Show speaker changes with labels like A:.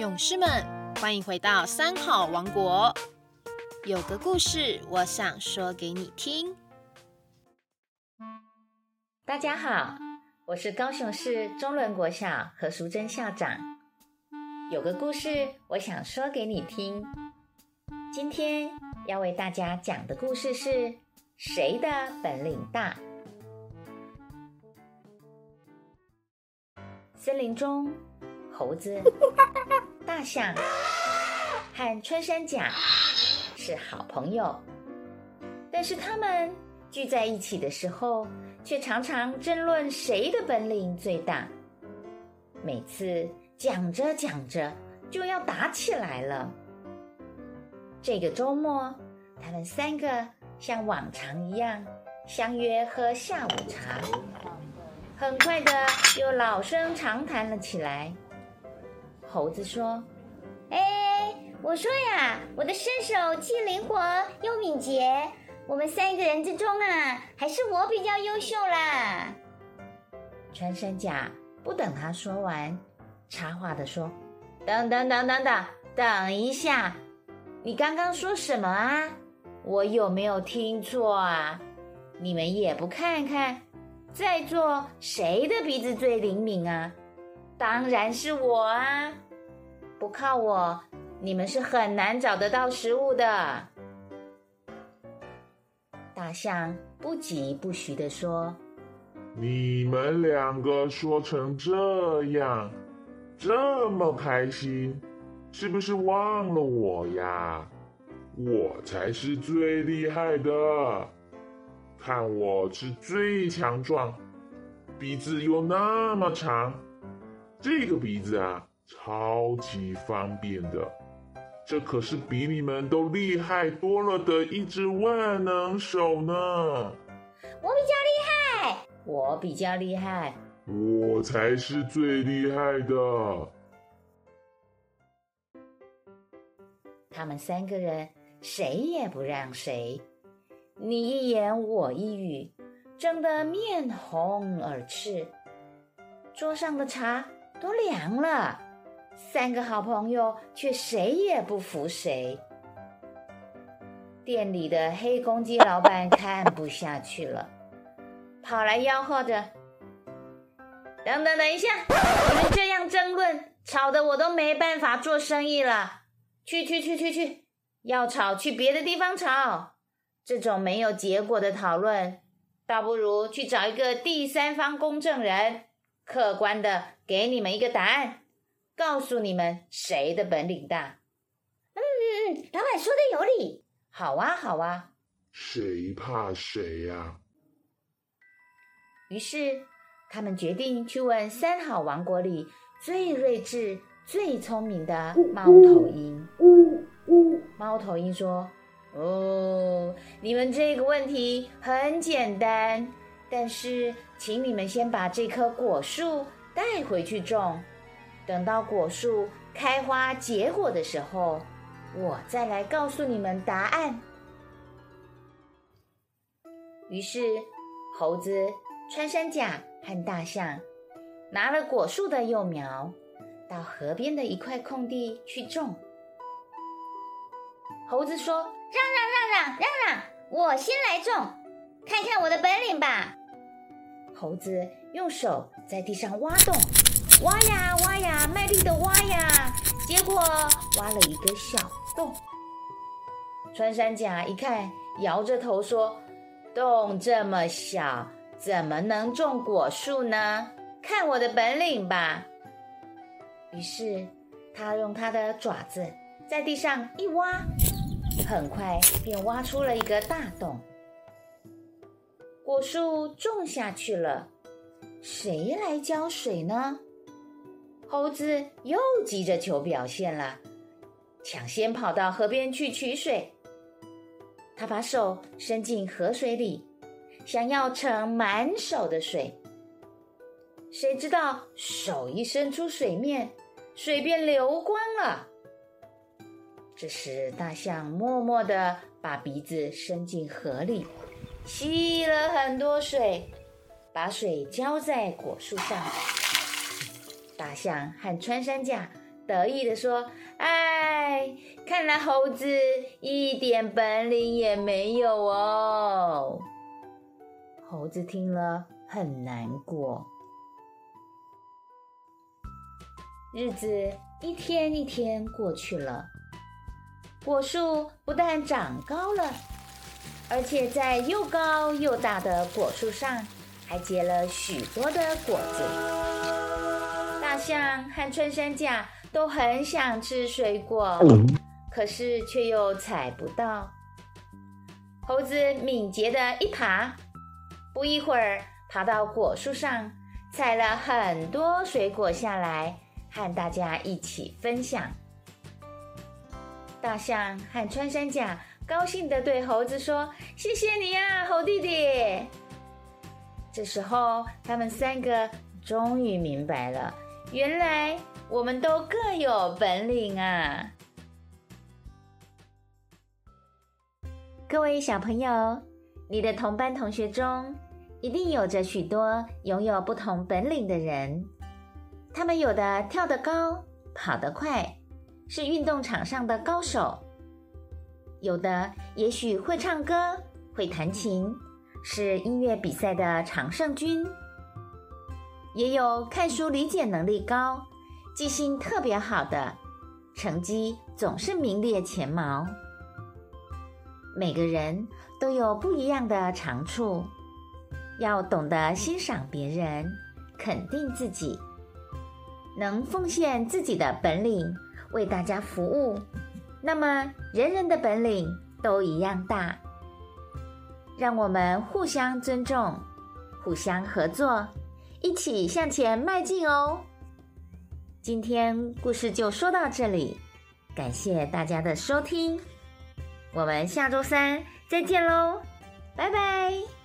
A: 勇士们，欢迎回到三好王国。有个故事，我想说给你听。
B: 大家好，我是高雄市中仑国小何淑珍校长。有个故事，我想说给你听。今天要为大家讲的故事是谁的本领大？森林中，猴子、大象和穿山甲是好朋友，但是他们聚在一起的时候，却常常争论谁的本领最大。每次讲着讲着，就要打起来了。这个周末，他们三个像往常一样相约喝下午茶。很快的，又老生常谈了起来。猴子说：“
C: 哎，我说呀，我的身手既灵活又敏捷，我们三个人之中啊，还是我比较优秀啦。”
B: 穿山甲不等他说完，插话的说：“等等等等等，等一下，你刚刚说什么啊？我有没有听错啊？你们也不看看。”在座谁的鼻子最灵敏啊？当然是我啊！不靠我，你们是很难找得到食物的。大象不疾不徐地说：“
D: 你们两个说成这样，这么开心，是不是忘了我呀？我才是最厉害的。”看我是最强壮，鼻子又那么长，这个鼻子啊，超级方便的。这可是比你们都厉害多了的一只万能手呢。
C: 我比较厉害，
B: 我比较厉害，
D: 我才是最厉害的。
B: 他们三个人谁也不让谁。你一言我一语，争得面红耳赤。桌上的茶都凉了，三个好朋友却谁也不服谁。店里的黑公鸡老板看不下去了，跑来吆喝着：“等等，等一下！你们这样争论，吵得我都没办法做生意了。去去去去去，要吵去别的地方吵。”这种没有结果的讨论，倒不如去找一个第三方公证人，客观的给你们一个答案，告诉你们谁的本领大。
C: 嗯嗯嗯，老板说的有理。
B: 好啊好啊，
D: 谁怕谁呀？
B: 于是他们决定去问三好王国里最睿智、最聪明的猫头鹰。猫头鹰说。哦，你们这个问题很简单，但是请你们先把这棵果树带回去种，等到果树开花结果的时候，我再来告诉你们答案。于是，猴子、穿山甲和大象拿了果树的幼苗，到河边的一块空地去种。猴子说。
C: 让让让让让让！我先来种，看看我的本领吧。
B: 猴子用手在地上挖洞，挖呀挖呀，卖力的挖呀，结果挖了一个小洞。穿山甲一看，摇着头说：“洞这么小，怎么能种果树呢？看我的本领吧！”于是他用他的爪子在地上一挖。很快便挖出了一个大洞，果树种下去了。谁来浇水呢？猴子又急着求表现了，抢先跑到河边去取水。他把手伸进河水里，想要盛满手的水。谁知道手一伸出水面，水便流光了。这时，大象默默地把鼻子伸进河里，吸了很多水，把水浇在果树上。大象和穿山甲得意的说：“哎，看来猴子一点本领也没有哦。”猴子听了很难过。日子一天一天过去了，果树不但长高了，而且在又高又大的果树上还结了许多的果子。大象和穿山甲都很想吃水果，可是却又采不到。猴子敏捷的一爬，不一会儿爬到果树上，采了很多水果下来。和大家一起分享。大象和穿山甲高兴地对猴子说：“谢谢你呀，猴弟弟。”这时候，他们三个终于明白了，原来我们都各有本领啊！各位小朋友，你的同班同学中，一定有着许多拥有不同本领的人。他们有的跳得高，跑得快，是运动场上的高手；有的也许会唱歌，会弹琴，是音乐比赛的常胜军；也有看书理解能力高，记性特别好的，成绩总是名列前茅。每个人都有不一样的长处，要懂得欣赏别人，肯定自己。能奉献自己的本领为大家服务，那么人人的本领都一样大。让我们互相尊重，互相合作，一起向前迈进哦。今天故事就说到这里，感谢大家的收听，我们下周三再见喽，拜拜。